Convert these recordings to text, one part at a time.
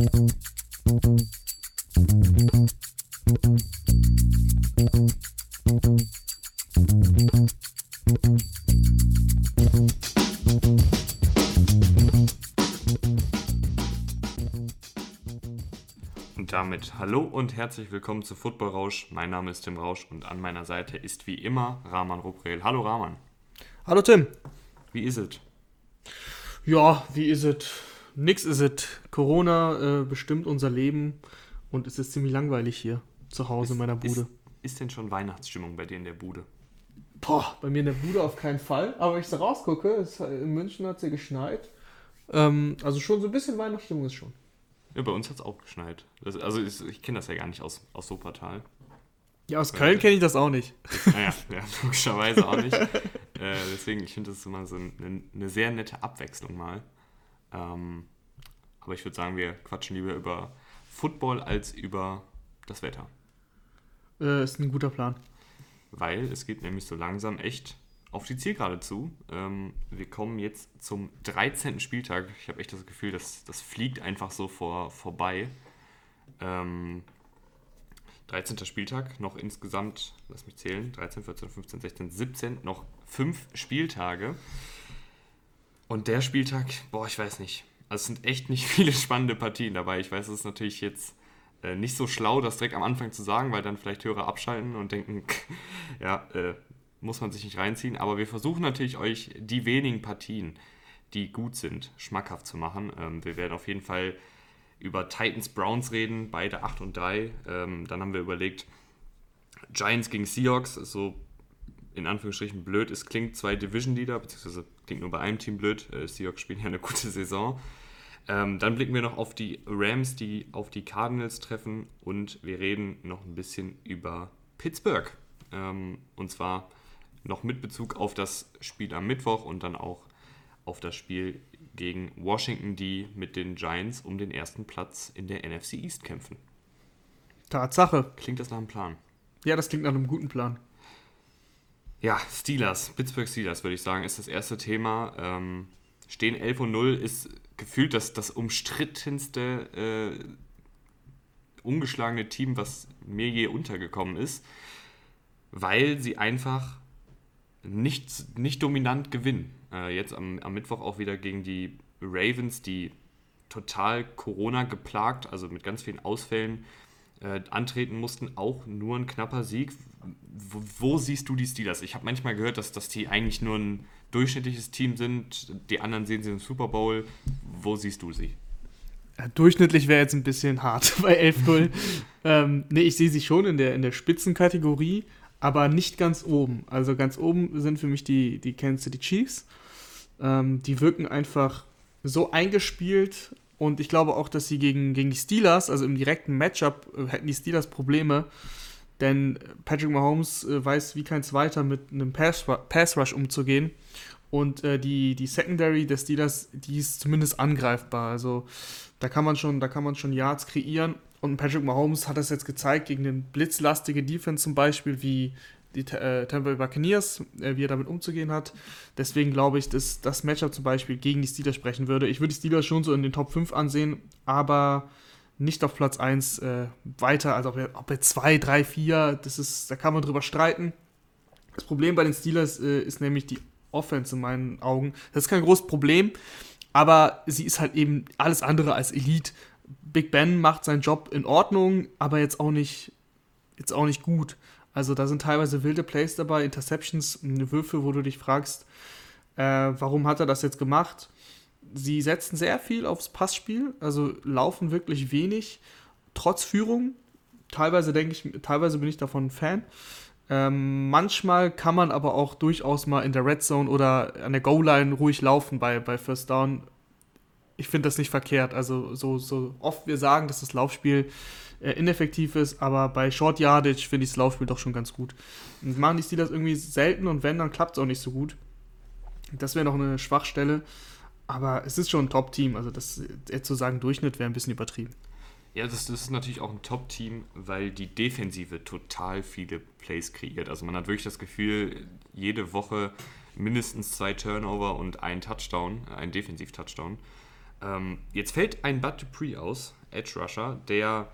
Und damit hallo und herzlich willkommen zu Football Rausch. Mein Name ist Tim Rausch und an meiner Seite ist wie immer Rahman Ruprel. Hallo Rahman. Hallo Tim. Wie ist es? Ja, wie ist es? Nix ist es. Corona äh, bestimmt unser Leben und es ist ziemlich langweilig hier zu Hause in meiner Bude. Ist, ist denn schon Weihnachtsstimmung bei dir in der Bude? Boah, bei mir in der Bude auf keinen Fall. Aber wenn ich so rausgucke, es, in München hat es ja geschneit. Ähm, also schon so ein bisschen Weihnachtsstimmung ist schon. Ja, bei uns hat es auch geschneit. Das, also ich, ich kenne das ja gar nicht aus, aus Wuppertal. Ja, aus Köln kenne ich das auch nicht. Naja, ja, logischerweise auch nicht. äh, deswegen, ich finde das immer so eine, eine, sehr nette Abwechslung mal. Ähm, aber ich würde sagen, wir quatschen lieber über Football als über das Wetter. Äh, ist ein guter Plan. Weil es geht nämlich so langsam echt auf die Zielgerade zu. Ähm, wir kommen jetzt zum 13. Spieltag. Ich habe echt das Gefühl, dass das fliegt einfach so vor, vorbei. Ähm, 13. Spieltag, noch insgesamt, lass mich zählen, 13, 14, 15, 16, 17, noch fünf Spieltage. Und der Spieltag, boah, ich weiß nicht. Also es sind echt nicht viele spannende Partien dabei. Ich weiß, es ist natürlich jetzt äh, nicht so schlau, das direkt am Anfang zu sagen, weil dann vielleicht Hörer abschalten und denken, ja, äh, muss man sich nicht reinziehen. Aber wir versuchen natürlich euch die wenigen Partien, die gut sind, schmackhaft zu machen. Ähm, wir werden auf jeden Fall über Titans Browns reden, beide 8 und 3. Ähm, dann haben wir überlegt, Giants gegen Seahawks, so in Anführungsstrichen blöd. Es klingt zwei Division Leader, beziehungsweise klingt nur bei einem Team blöd. Äh, Seahawks spielen ja eine gute Saison. Ähm, dann blicken wir noch auf die Rams, die auf die Cardinals treffen und wir reden noch ein bisschen über Pittsburgh. Ähm, und zwar noch mit Bezug auf das Spiel am Mittwoch und dann auch auf das Spiel gegen Washington, die mit den Giants um den ersten Platz in der NFC East kämpfen. Tatsache. Klingt das nach einem Plan? Ja, das klingt nach einem guten Plan. Ja, Steelers, Pittsburgh Steelers würde ich sagen, ist das erste Thema. Ähm, stehen 11 und 0 ist gefühlt das, das umstrittenste äh, ungeschlagene Team, was mir je untergekommen ist, weil sie einfach nicht, nicht dominant gewinnen. Äh, jetzt am, am Mittwoch auch wieder gegen die Ravens, die total Corona geplagt, also mit ganz vielen Ausfällen äh, antreten mussten. Auch nur ein knapper Sieg. Wo, wo siehst du die Steelers? Ich habe manchmal gehört, dass, dass die eigentlich nur ein durchschnittliches Team sind. Die anderen sehen sie im Super Bowl. Wo siehst du sie? Durchschnittlich wäre jetzt ein bisschen hart bei 11-0. ähm, nee, ich sehe sie schon in der, in der Spitzenkategorie, aber nicht ganz oben. Also ganz oben sind für mich die, die Kansas City Chiefs. Ähm, die wirken einfach so eingespielt und ich glaube auch, dass sie gegen, gegen die Steelers, also im direkten Matchup, äh, hätten die Steelers Probleme. Denn Patrick Mahomes äh, weiß wie kein Zweiter mit einem Pass, Rush umzugehen. Und äh, die, die Secondary des Steelers, die ist zumindest angreifbar. Also da kann man schon, da kann man schon Yards kreieren. Und Patrick Mahomes hat das jetzt gezeigt gegen den blitzlastige Defense zum Beispiel, wie die äh, Tampa Buccaneers, äh, wie er damit umzugehen hat. Deswegen glaube ich, dass das Matchup zum Beispiel gegen die Steelers sprechen würde. Ich würde die Steelers schon so in den Top 5 ansehen, aber nicht auf Platz 1 äh, weiter, also ob er, ob er 2, 3, 4, das ist, da kann man drüber streiten. Das Problem bei den Steelers äh, ist nämlich die Offense in meinen Augen. Das ist kein großes Problem, aber sie ist halt eben alles andere als Elite. Big Ben macht seinen Job in Ordnung, aber jetzt auch nicht, jetzt auch nicht gut. Also da sind teilweise wilde Plays dabei, Interceptions, Würfe, wo du dich fragst, äh, warum hat er das jetzt gemacht? Sie setzen sehr viel aufs Passspiel, also laufen wirklich wenig, trotz Führung. Teilweise denke ich, teilweise bin ich davon Fan. Ähm, manchmal kann man aber auch durchaus mal in der Red Zone oder an der Goal-Line ruhig laufen bei, bei First Down. Ich finde das nicht verkehrt. Also so, so oft wir sagen, dass das Laufspiel äh, ineffektiv ist, aber bei Short Yardage finde ich das Laufspiel doch schon ganz gut. Und machen die Steelers irgendwie selten und wenn, dann klappt es auch nicht so gut. Das wäre noch eine Schwachstelle, aber es ist schon ein Top-Team. Also das zu sagen, Durchschnitt wäre ein bisschen übertrieben. Ja, das, das ist natürlich auch ein Top-Team, weil die Defensive total viele Plays kreiert. Also man hat wirklich das Gefühl, jede Woche mindestens zwei Turnover und ein Touchdown, ein Defensiv-Touchdown. Ähm, jetzt fällt ein Bud Dupree aus, Edge Rusher, der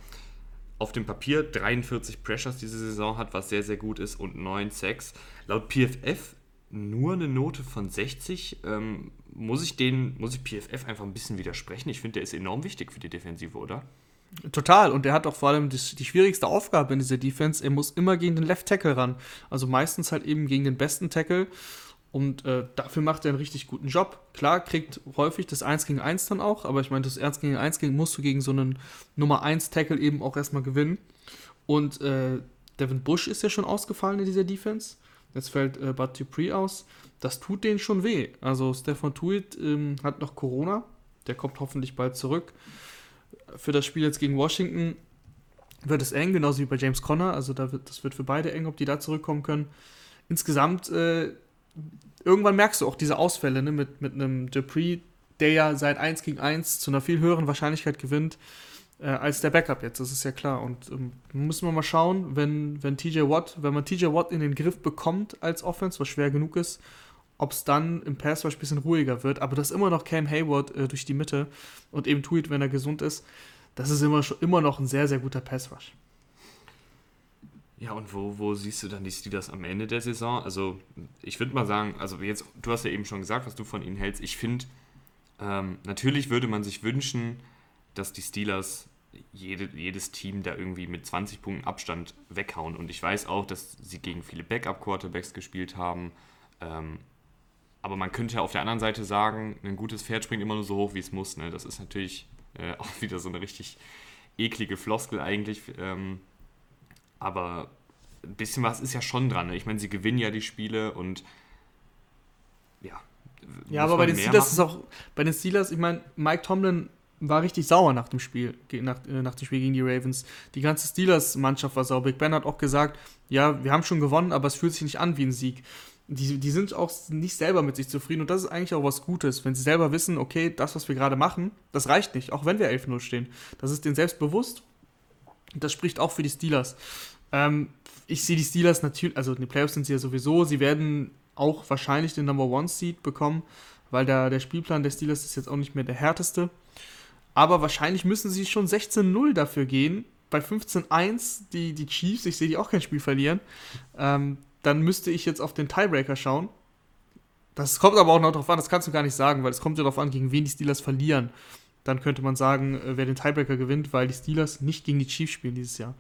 auf dem Papier 43 Pressures diese Saison hat, was sehr, sehr gut ist, und 9 Sacks. Laut PFF nur eine Note von 60. Ähm, muss ich den, muss ich PFF einfach ein bisschen widersprechen? Ich finde, der ist enorm wichtig für die Defensive, oder? Total. Und der hat auch vor allem die, die, schwierigste Aufgabe in dieser Defense. Er muss immer gegen den Left Tackle ran. Also meistens halt eben gegen den besten Tackle. Und äh, dafür macht er einen richtig guten Job. Klar, kriegt häufig das 1 gegen 1 dann auch, aber ich meine, das 1 gegen 1 gegen musst du gegen so einen Nummer 1 Tackle eben auch erstmal gewinnen. Und äh, Devin Bush ist ja schon ausgefallen in dieser Defense. Jetzt fällt äh, Bud Dupree aus. Das tut denen schon weh. Also Stefan Tuit ähm, hat noch Corona. Der kommt hoffentlich bald zurück. Für das Spiel jetzt gegen Washington wird es eng, genauso wie bei James Conner. Also da wird, das wird für beide eng, ob die da zurückkommen können. Insgesamt äh, irgendwann merkst du auch diese Ausfälle ne, mit, mit einem Dupree, der ja seit 1 gegen 1 zu einer viel höheren Wahrscheinlichkeit gewinnt äh, als der Backup jetzt, das ist ja klar. Und ähm, müssen wir mal schauen, wenn, wenn TJ Watt, wenn man TJ Watt in den Griff bekommt als Offense, was schwer genug ist, ob es dann im Pass ein bisschen ruhiger wird. Aber das ist immer noch Cam Hayward äh, durch die Mitte und eben Tweet, wenn er gesund ist. Das ist immer, immer noch ein sehr, sehr guter Pass Rush. Ja, und wo, wo siehst du dann die Steelers am Ende der Saison? Also, ich würde mal sagen, also jetzt, du hast ja eben schon gesagt, was du von ihnen hältst. Ich finde, ähm, natürlich würde man sich wünschen, dass die Steelers jede, jedes Team da irgendwie mit 20 Punkten Abstand weghauen. Und ich weiß auch, dass sie gegen viele Backup-Quarterbacks gespielt haben. Ähm, aber man könnte ja auf der anderen Seite sagen, ein gutes Pferd springt immer nur so hoch, wie es muss. Ne? Das ist natürlich äh, auch wieder so eine richtig eklige Floskel eigentlich. Ähm, aber ein bisschen was ist ja schon dran. Ne? Ich meine, sie gewinnen ja die Spiele und ja. Ja, aber bei den Steelers ist auch, bei den Steelers, ich meine, Mike Tomlin war richtig sauer nach dem Spiel, nach, äh, nach dem Spiel gegen die Ravens. Die ganze Steelers-Mannschaft war sauer. Big Ben hat auch gesagt, ja, wir haben schon gewonnen, aber es fühlt sich nicht an wie ein Sieg. Die, die sind auch nicht selber mit sich zufrieden und das ist eigentlich auch was Gutes, wenn sie selber wissen, okay, das, was wir gerade machen, das reicht nicht, auch wenn wir 11-0 stehen. Das ist denen selbst bewusst. Das spricht auch für die Steelers. Ähm, ich sehe die Steelers natürlich, also den Playoffs sind sie ja sowieso, sie werden auch wahrscheinlich den Number One Seed bekommen, weil der, der Spielplan der Steelers ist jetzt auch nicht mehr der härteste. Aber wahrscheinlich müssen sie schon 16-0 dafür gehen. Bei 15-1 die, die Chiefs, ich sehe die auch kein Spiel verlieren. Ähm, dann müsste ich jetzt auf den Tiebreaker schauen. Das kommt aber auch noch darauf an, das kannst du gar nicht sagen, weil es kommt ja darauf an, gegen wen die Steelers verlieren. Dann könnte man sagen, äh, wer den Tiebreaker gewinnt, weil die Steelers nicht gegen die Chiefs spielen dieses Jahr.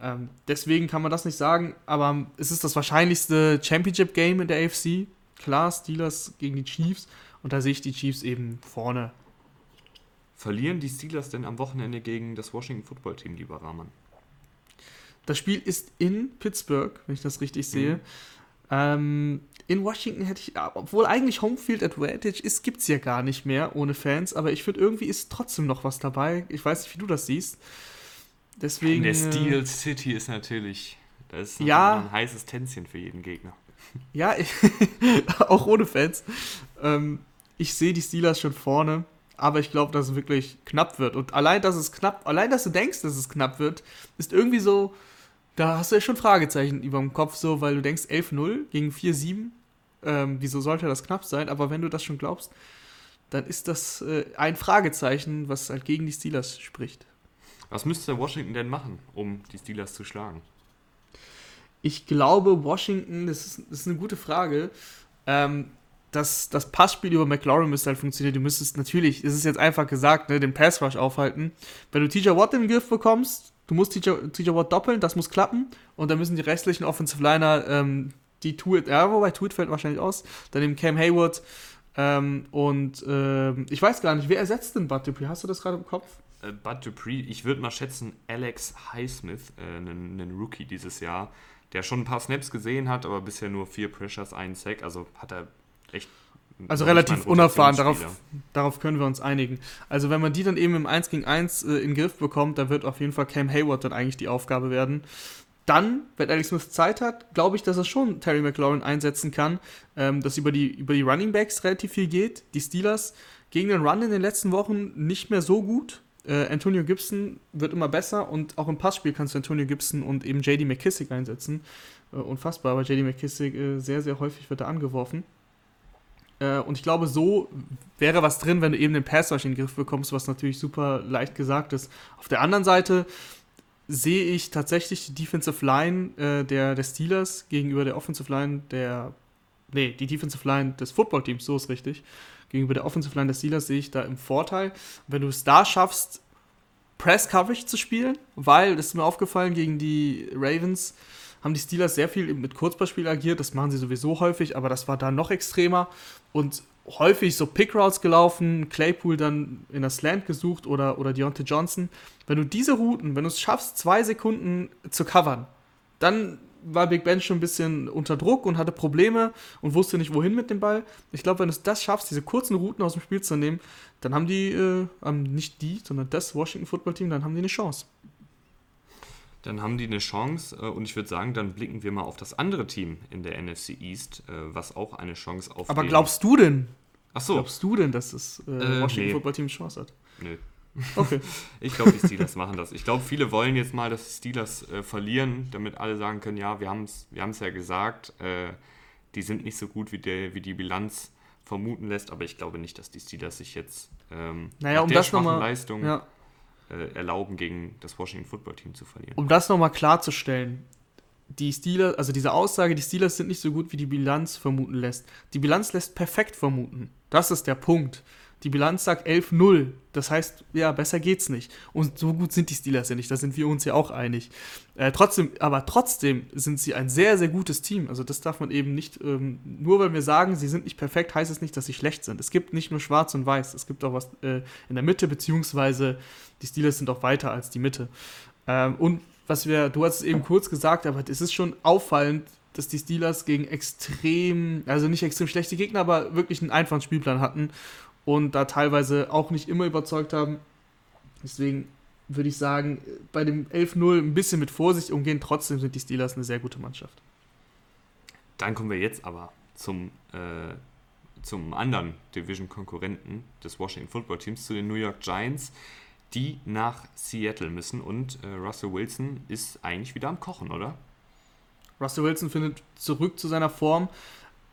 Ähm, deswegen kann man das nicht sagen, aber es ist das wahrscheinlichste Championship-Game in der AFC. Klar, Steelers gegen die Chiefs und da sehe ich die Chiefs eben vorne. Verlieren die Steelers denn am Wochenende gegen das Washington Football Team, lieber Rahman? Das Spiel ist in Pittsburgh, wenn ich das richtig sehe. Mhm. Ähm, in Washington hätte ich, obwohl eigentlich Homefield Advantage ist, gibt es ja gar nicht mehr ohne Fans, aber ich finde, irgendwie ist trotzdem noch was dabei. Ich weiß nicht, wie du das siehst. Deswegen. Der äh, Steel City ist natürlich, das ist ja, ein heißes Tänzchen für jeden Gegner. Ja, auch ohne Fans. Ähm, ich sehe die Steelers schon vorne, aber ich glaube, dass es wirklich knapp wird. Und allein, dass es knapp, allein, dass du denkst, dass es knapp wird, ist irgendwie so, da hast du ja schon Fragezeichen über dem Kopf, so, weil du denkst 11-0 gegen 4-7. Ähm, wieso sollte das knapp sein? Aber wenn du das schon glaubst, dann ist das äh, ein Fragezeichen, was halt gegen die Steelers spricht. Was müsste Washington denn machen, um die Steelers zu schlagen? Ich glaube, Washington, das ist, das ist eine gute Frage. Ähm, das, das Passspiel über McLaurin müsste halt funktionieren. Du müsstest natürlich, es ist jetzt einfach gesagt, ne, den Pass Rush aufhalten. Wenn du TJ Watt den Griff bekommst, du musst TJ, Watt doppeln, das muss klappen. Und dann müssen die restlichen Offensive Liner ähm, die Tuit, ja, wobei Tuit fällt wahrscheinlich aus. Dann eben Cam Hayward. Ähm, und ähm, ich weiß gar nicht, wer ersetzt denn Bud Dupree? Hast du das gerade im Kopf? Äh, Bud Dupree, ich würde mal schätzen, Alex Highsmith, äh, einen Rookie dieses Jahr, der schon ein paar Snaps gesehen hat, aber bisher nur vier Pressures, einen Sack. Also hat er echt. Also relativ unerfahren, darauf, darauf können wir uns einigen. Also wenn man die dann eben im 1 gegen 1 äh, in den Griff bekommt, dann wird auf jeden Fall Cam Hayward dann eigentlich die Aufgabe werden. Dann, wenn Alex Smith Zeit hat, glaube ich, dass er schon Terry McLaurin einsetzen kann, ähm, dass über die, über die Running Backs relativ viel geht. Die Steelers gegen den Run in den letzten Wochen nicht mehr so gut. Äh, Antonio Gibson wird immer besser und auch im Passspiel kannst du Antonio Gibson und eben JD McKissick einsetzen. Äh, unfassbar, aber JD McKissick äh, sehr, sehr häufig wird da angeworfen. Äh, und ich glaube, so wäre was drin, wenn du eben den Pass in den Griff bekommst, was natürlich super leicht gesagt ist. Auf der anderen Seite sehe ich tatsächlich die Defensive Line äh, der, der Steelers gegenüber der Offensive Line der. Nee, die Defensive Line des Footballteams, so ist richtig. Gegenüber der Offensive Line der Steelers sehe ich da im Vorteil. Wenn du es da schaffst, Press Coverage zu spielen, weil, das ist mir aufgefallen, gegen die Ravens haben die Steelers sehr viel mit Kurzballspiel agiert. Das machen sie sowieso häufig, aber das war da noch extremer. Und häufig so Pick-Routes gelaufen, Claypool dann in der Slant gesucht oder, oder Deontay Johnson. Wenn du diese Routen, wenn du es schaffst, zwei Sekunden zu covern, dann war Big Ben schon ein bisschen unter Druck und hatte Probleme und wusste nicht, wohin mit dem Ball. Ich glaube, wenn du das schaffst, diese kurzen Routen aus dem Spiel zu nehmen, dann haben die, äh, nicht die, sondern das Washington Football Team, dann haben die eine Chance. Dann haben die eine Chance äh, und ich würde sagen, dann blicken wir mal auf das andere Team in der NFC East, äh, was auch eine Chance auf. Aber glaubst du denn? Ach so. Glaubst du denn, dass das äh, äh Washington nee. Football Team eine Chance hat? Nö. Okay. ich glaube, die Steelers machen das. Ich glaube, viele wollen jetzt mal, dass die Steelers äh, verlieren, damit alle sagen können, ja, wir haben es wir ja gesagt, äh, die sind nicht so gut, wie, der, wie die Bilanz vermuten lässt, aber ich glaube nicht, dass die Steelers sich jetzt ähm, naja, um der das schwachen mal, Leistung ja. Äh, erlauben, gegen das Washington Football Team zu verlieren. Um das nochmal klarzustellen, die Steelers, also diese Aussage, die Steelers sind nicht so gut, wie die Bilanz vermuten lässt. Die Bilanz lässt perfekt vermuten. Das ist der Punkt. Die Bilanz sagt 11-0. Das heißt, ja, besser geht's nicht. Und so gut sind die Steelers ja nicht. Da sind wir uns ja auch einig. Äh, trotzdem, aber trotzdem sind sie ein sehr, sehr gutes Team. Also das darf man eben nicht, ähm, nur weil wir sagen, sie sind nicht perfekt, heißt es nicht, dass sie schlecht sind. Es gibt nicht nur schwarz und weiß. Es gibt auch was äh, in der Mitte, beziehungsweise die Steelers sind auch weiter als die Mitte. Ähm, und was wir, du hast es eben kurz gesagt, aber es ist schon auffallend, dass die Steelers gegen extrem, also nicht extrem schlechte Gegner, aber wirklich einen einfachen Spielplan hatten und da teilweise auch nicht immer überzeugt haben. Deswegen würde ich sagen, bei dem 11-0 ein bisschen mit Vorsicht umgehen. Trotzdem sind die Steelers eine sehr gute Mannschaft. Dann kommen wir jetzt aber zum, äh, zum anderen Division-Konkurrenten des Washington Football Teams, zu den New York Giants, die nach Seattle müssen. Und äh, Russell Wilson ist eigentlich wieder am Kochen, oder? Russell Wilson findet zurück zu seiner Form.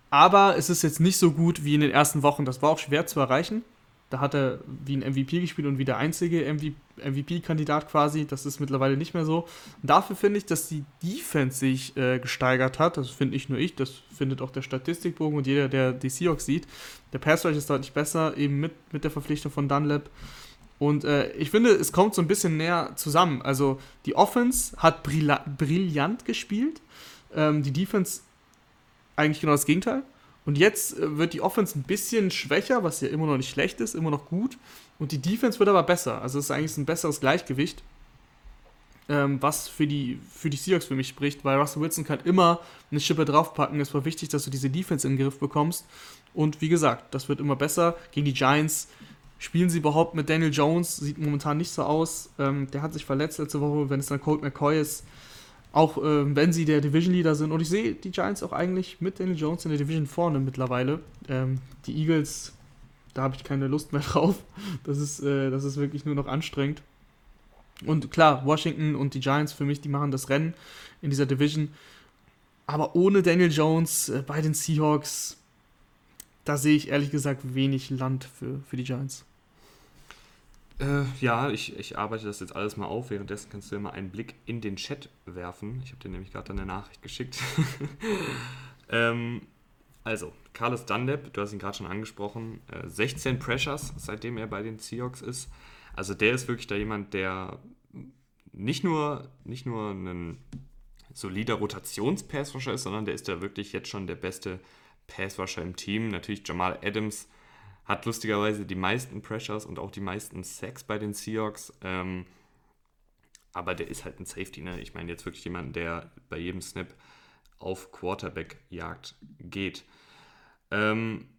Aber es ist jetzt nicht so gut wie in den ersten Wochen. Das war auch schwer zu erreichen. Da hat er wie ein MVP gespielt und wie der einzige MVP-Kandidat quasi. Das ist mittlerweile nicht mehr so. Und dafür finde ich, dass die Defense sich äh, gesteigert hat. Das finde nicht nur ich, das findet auch der Statistikbogen und jeder, der die Seahawks sieht. Der Pass ist deutlich besser, eben mit, mit der Verpflichtung von Dunlap. Und äh, ich finde, es kommt so ein bisschen näher zusammen. Also die Offense hat brillant gespielt. Ähm, die Defense eigentlich genau das Gegenteil. Und jetzt äh, wird die Offense ein bisschen schwächer, was ja immer noch nicht schlecht ist, immer noch gut. Und die Defense wird aber besser. Also es ist eigentlich ein besseres Gleichgewicht, ähm, was für die, für die Seahawks für mich spricht, weil Russell Wilson kann immer eine Schippe draufpacken. Es war wichtig, dass du diese Defense in den Griff bekommst. Und wie gesagt, das wird immer besser. Gegen die Giants spielen sie überhaupt mit Daniel Jones, sieht momentan nicht so aus. Ähm, der hat sich verletzt letzte Woche, wenn es dann Colt McCoy ist auch äh, wenn sie der Division Leader sind. Und ich sehe die Giants auch eigentlich mit Daniel Jones in der Division vorne mittlerweile. Ähm, die Eagles, da habe ich keine Lust mehr drauf. Das ist, äh, das ist wirklich nur noch anstrengend. Und klar, Washington und die Giants für mich, die machen das Rennen in dieser Division. Aber ohne Daniel Jones äh, bei den Seahawks, da sehe ich ehrlich gesagt wenig Land für, für die Giants. Äh, ja, ich, ich arbeite das jetzt alles mal auf. Währenddessen kannst du ja mal einen Blick in den Chat werfen. Ich habe dir nämlich gerade eine Nachricht geschickt. ähm, also, Carlos Dunlap, du hast ihn gerade schon angesprochen, äh, 16 Pressures, seitdem er bei den Seahawks ist. Also der ist wirklich da jemand, der nicht nur, nicht nur ein solider Rotations-Passrusher ist, sondern der ist da wirklich jetzt schon der beste Passrusher im Team. Natürlich Jamal Adams hat lustigerweise die meisten Pressures und auch die meisten Sacks bei den Seahawks. Ähm, aber der ist halt ein Safety, ne? Ich meine jetzt wirklich jemand, der bei jedem Snap auf Quarterback-Jagd geht. Ähm,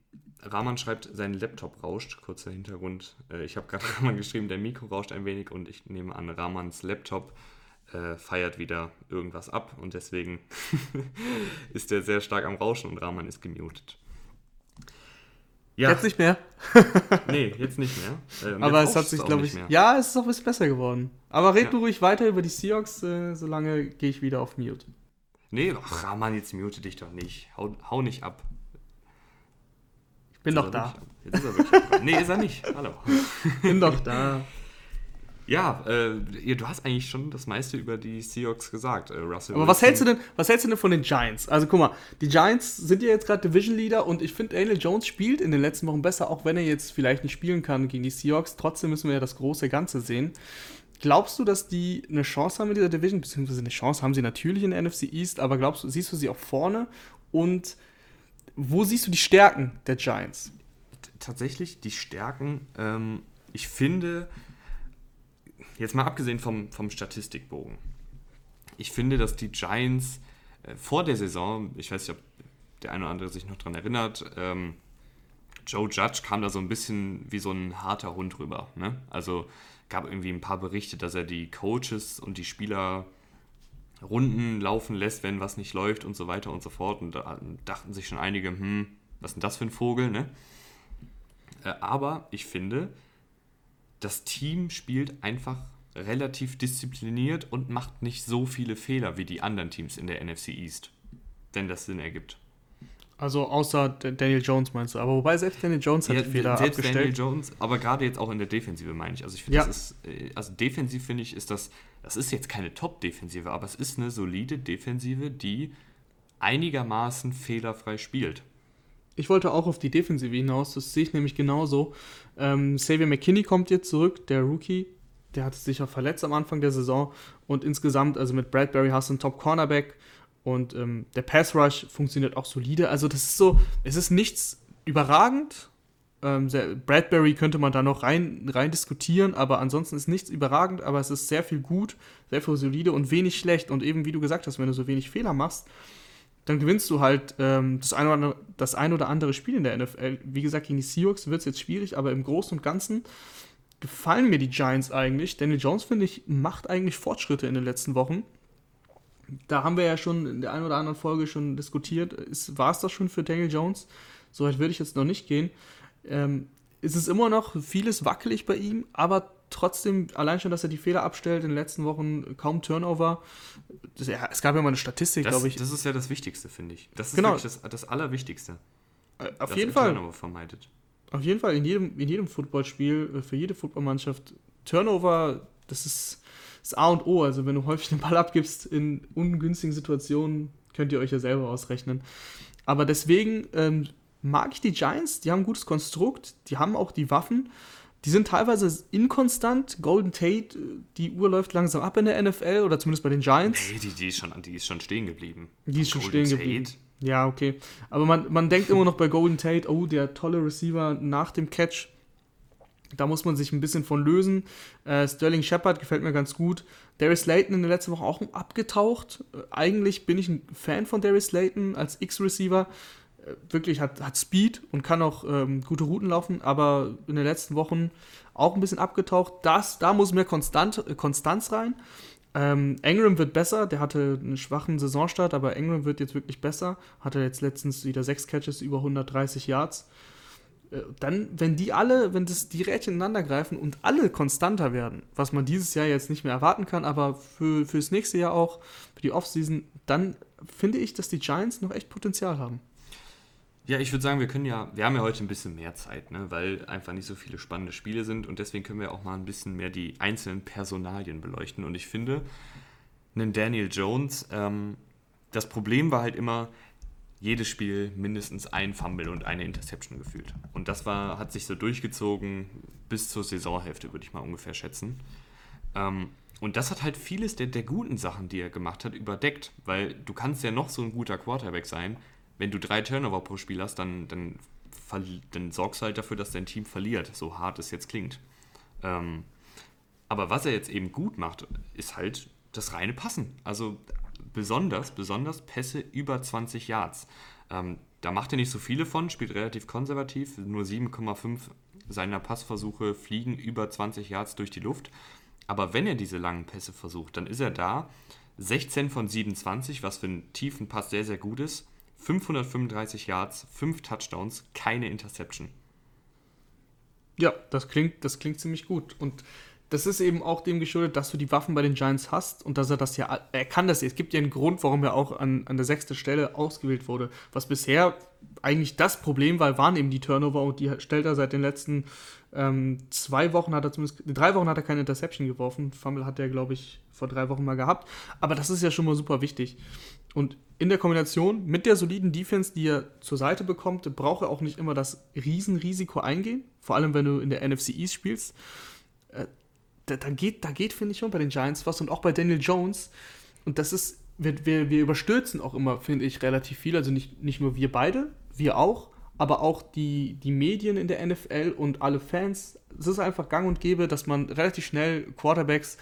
Rahman schreibt, sein Laptop rauscht. Kurzer Hintergrund. Äh, ich habe gerade Rahman geschrieben, der Mikro rauscht ein wenig und ich nehme an, Rahmans Laptop äh, feiert wieder irgendwas ab und deswegen ist er sehr stark am Rauschen und Rahman ist gemutet. Ja. Jetzt nicht mehr. nee, jetzt nicht mehr. Ähm, Aber es hat sich, glaube ich. Ja, es ist auch ein bisschen besser geworden. Aber red ja. du ruhig weiter über die Seahawks, äh, solange gehe ich wieder auf Mute. Nee, ach, Rahman, jetzt mute dich doch nicht. Hau, hau nicht ab. Bin Jetzt doch da. Jetzt ist er wirklich. Nee, ist er nicht. Hallo. Bin doch da. Ja, äh, du hast eigentlich schon das meiste über die Seahawks gesagt, äh, Russell. Aber was hältst du denn, was hältst du denn von den Giants? Also guck mal, die Giants sind ja jetzt gerade Division Leader und ich finde, Daniel Jones spielt in den letzten Wochen besser, auch wenn er jetzt vielleicht nicht spielen kann gegen die Seahawks. Trotzdem müssen wir ja das große Ganze sehen. Glaubst du, dass die eine Chance haben in dieser Division? Beziehungsweise eine Chance haben sie natürlich in der NFC East, aber glaubst du, siehst du sie auch vorne? Und wo siehst du die Stärken der Giants? tatsächlich die Stärken, ähm, ich finde, jetzt mal abgesehen vom, vom Statistikbogen, ich finde, dass die Giants äh, vor der Saison, ich weiß nicht, ob der eine oder andere sich noch daran erinnert, ähm, Joe Judge kam da so ein bisschen wie so ein harter Hund rüber. Ne? Also gab irgendwie ein paar Berichte, dass er die Coaches und die Spieler Runden laufen lässt, wenn was nicht läuft und so weiter und so fort. Und da dachten sich schon einige, hm, was ist denn das für ein Vogel, ne? Äh, Aber ich finde, das Team spielt einfach relativ diszipliniert und macht nicht so viele Fehler wie die anderen Teams in der NFC East. Wenn das Sinn ergibt. Also außer Daniel Jones meinst du. Aber wobei selbst Daniel Jones hat Ja, Fehler selbst Daniel abgestellt. Jones, aber gerade jetzt auch in der Defensive meine ich. Also ich finde, Ja. das ist, äh, also defensiv finde ich, ist das, das ist jetzt keine Top-Defensive, aber es ist eine solide Defensive, die einigermaßen fehlerfrei spielt. Ich wollte auch auf die Defensive hinaus, das sehe ich nämlich genauso. Ähm, Xavier McKinney kommt jetzt zurück, der Rookie. Der hatte sich ja verletzt am Anfang der Saison. Und insgesamt, also mit Bradbury hast du einen Top-Cornerback. Und ähm, der Pass-Rush funktioniert auch solide. Also das ist so, es ist nichts überragend. Ähm, sehr, Bradbury könnte man da noch rein, rein diskutieren, aber ansonsten ist nichts überragend, aber es ist sehr viel gut, sehr viel solide und wenig schlecht. Und eben, wie du gesagt hast, wenn du so wenig Fehler machst, dann gewinnst du halt ähm, das, ein oder andere, das ein oder andere Spiel in der NFL. Wie gesagt, gegen die Seahawks wird es jetzt schwierig, aber im Großen und Ganzen gefallen mir die Giants eigentlich. Daniel Jones, finde ich, macht eigentlich Fortschritte in den letzten Wochen. Da haben wir ja schon in der einen oder anderen Folge schon diskutiert. War es das schon für Daniel Jones? So weit würde ich jetzt noch nicht gehen. Ähm, es ist immer noch vieles wackelig bei ihm, aber trotzdem, allein schon, dass er die Fehler abstellt in den letzten Wochen, kaum Turnover. Das, ja, es gab ja mal eine Statistik, glaube ich. das ist ja das Wichtigste, finde ich. Das ist Genau. das, das Allerwichtigste. Äh, auf jeden Fall. Turnover vermeidet. Auf jeden Fall, in jedem, in jedem Footballspiel, äh, für jede Footballmannschaft, Turnover, das ist das A und O. Also wenn du häufig den Ball abgibst in ungünstigen Situationen, könnt ihr euch ja selber ausrechnen. Aber deswegen ähm, mag ich die Giants, die haben ein gutes Konstrukt, die haben auch die Waffen. Die sind teilweise inkonstant. Golden Tate, äh, die Uhr läuft langsam ab in der NFL oder zumindest bei den Giants. Nee, die, die, ist schon, die ist schon stehen geblieben. Die ist schon Golden stehen geblieben. Tate? Ja, okay. Aber man, man denkt immer noch bei Golden Tate, oh, der tolle Receiver nach dem Catch. Da muss man sich ein bisschen von lösen. Äh, Sterling Shepard gefällt mir ganz gut. Darius Slayton in der letzten Woche auch abgetaucht. Äh, eigentlich bin ich ein Fan von Darius Slayton als X-Receiver. Wirklich hat, hat Speed und kann auch ähm, gute Routen laufen, aber in den letzten Wochen auch ein bisschen abgetaucht. Das, da muss mehr Konstant, äh, Konstanz rein. Ähm, Ingram wird besser, der hatte einen schwachen Saisonstart, aber Ingram wird jetzt wirklich besser. Hatte jetzt letztens wieder sechs Catches, über 130 Yards. Äh, Dann, wenn die alle, wenn das die Rädchen ineinander greifen und alle konstanter werden, was man dieses Jahr jetzt nicht mehr erwarten kann, aber für, fürs nächste Jahr auch, für die Offseason, dann finde ich, dass die Giants noch echt Potenzial haben. Ja, ich würde sagen, wir können ja, wir haben ja heute ein bisschen mehr Zeit, ne, weil einfach nicht so viele spannende Spiele sind und deswegen können wir auch mal ein bisschen mehr die einzelnen Personalien beleuchten. Und ich finde, einen Daniel Jones, ähm, das Problem war halt immer, jedes Spiel mindestens ein Fumble und eine Interception gefühlt. Und das war, hat sich so durchgezogen bis zur Saisonhälfte, würde ich mal ungefähr schätzen. Ähm, und das hat halt vieles der, der guten Sachen, die er gemacht hat, überdeckt, weil du kannst ja noch so ein guter Quarterback sein, wenn du drei Turnover pro Spiel hast, dann, dann, dann sorgst du halt dafür, dass dein Team verliert, so hart es jetzt klingt. Ähm, aber was er jetzt eben gut macht, ist halt das reine Passen. Also besonders, besonders Pässe über 20 Yards. Ähm, da macht er nicht so viele von, spielt relativ konservativ. Nur 7,5 seiner Passversuche fliegen über 20 Yards durch die Luft. Aber wenn er diese langen Pässe versucht, dann ist er da. 16 von 27, was für einen tiefen Pass sehr, sehr gut ist. 535 Yards, 5 Touchdowns, keine Interception. Ja, das klingt, das klingt ziemlich gut. Und das ist eben auch dem geschuldet, dass du die Waffen bei den Giants hast und dass er das ja, er kann das. Es gibt ja einen Grund, warum er auch an, an der sechsten Stelle ausgewählt wurde. Was bisher eigentlich das Problem war, waren eben die Turnover und die stellt er seit den letzten ähm, zwei Wochen hat er zumindest, drei Wochen hat er keine Interception geworfen. Fumble hat er, glaube ich, vor drei Wochen mal gehabt. Aber das ist ja schon mal super wichtig. Und in der Kombination mit der soliden Defense, die er zur Seite bekommt, braucht er auch nicht immer das Riesenrisiko eingehen. Vor allem, wenn du in der NFC East spielst. Äh, da, da, geht, da geht finde ich, schon bei den Giants was und auch bei Daniel Jones. Und das ist, wir, wir, wir überstürzen auch immer, finde ich, relativ viel. Also nicht, nicht nur wir beide, wir auch, aber auch die, die Medien in der NFL und alle Fans. Es ist einfach gang und gäbe, dass man relativ schnell Quarterbacks,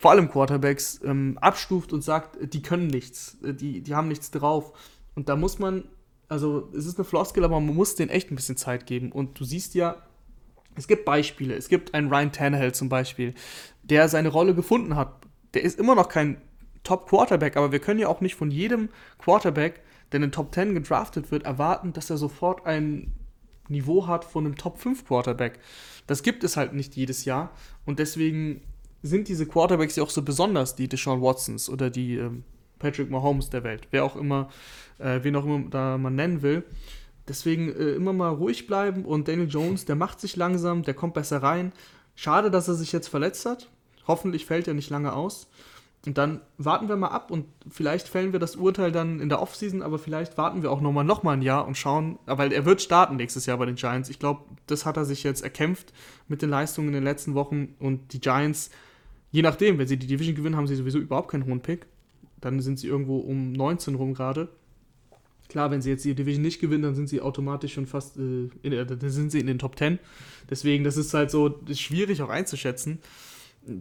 vor allem Quarterbacks, ähm, abstuft und sagt, die können nichts, die, die haben nichts drauf. Und da muss man, also es ist eine Floskel, aber man muss denen echt ein bisschen Zeit geben. Und du siehst ja, es gibt Beispiele. Es gibt einen Ryan Tannehill zum Beispiel, der seine Rolle gefunden hat. Der ist immer noch kein Top-Quarterback, aber wir können ja auch nicht von jedem Quarterback, der in den Top 10 gedraftet wird, erwarten, dass er sofort ein Niveau hat von einem Top 5 Quarterback. Das gibt es halt nicht jedes Jahr und deswegen sind diese Quarterbacks ja auch so besonders, die Deshaun Watsons oder die ähm, Patrick Mahomes der Welt, wer auch immer, äh, wen auch immer da man nennen will. Deswegen äh, immer mal ruhig bleiben und Daniel Jones, der macht sich langsam, der kommt besser rein. Schade, dass er sich jetzt verletzt hat. Hoffentlich fällt er nicht lange aus. Und dann warten wir mal ab und vielleicht fällen wir das Urteil dann in der Offseason, aber vielleicht warten wir auch nochmal noch mal ein Jahr und schauen, weil er wird starten nächstes Jahr bei den Giants. Ich glaube, das hat er sich jetzt erkämpft mit den Leistungen in den letzten Wochen und die Giants, je nachdem, wenn sie die Division gewinnen, haben sie sowieso überhaupt keinen hohen Pick. Dann sind sie irgendwo um 19 rum gerade. Klar, wenn sie jetzt die Division nicht gewinnen, dann sind sie automatisch schon fast, äh, in, äh, sind sie in den Top 10. Deswegen, das ist halt so ist schwierig auch einzuschätzen.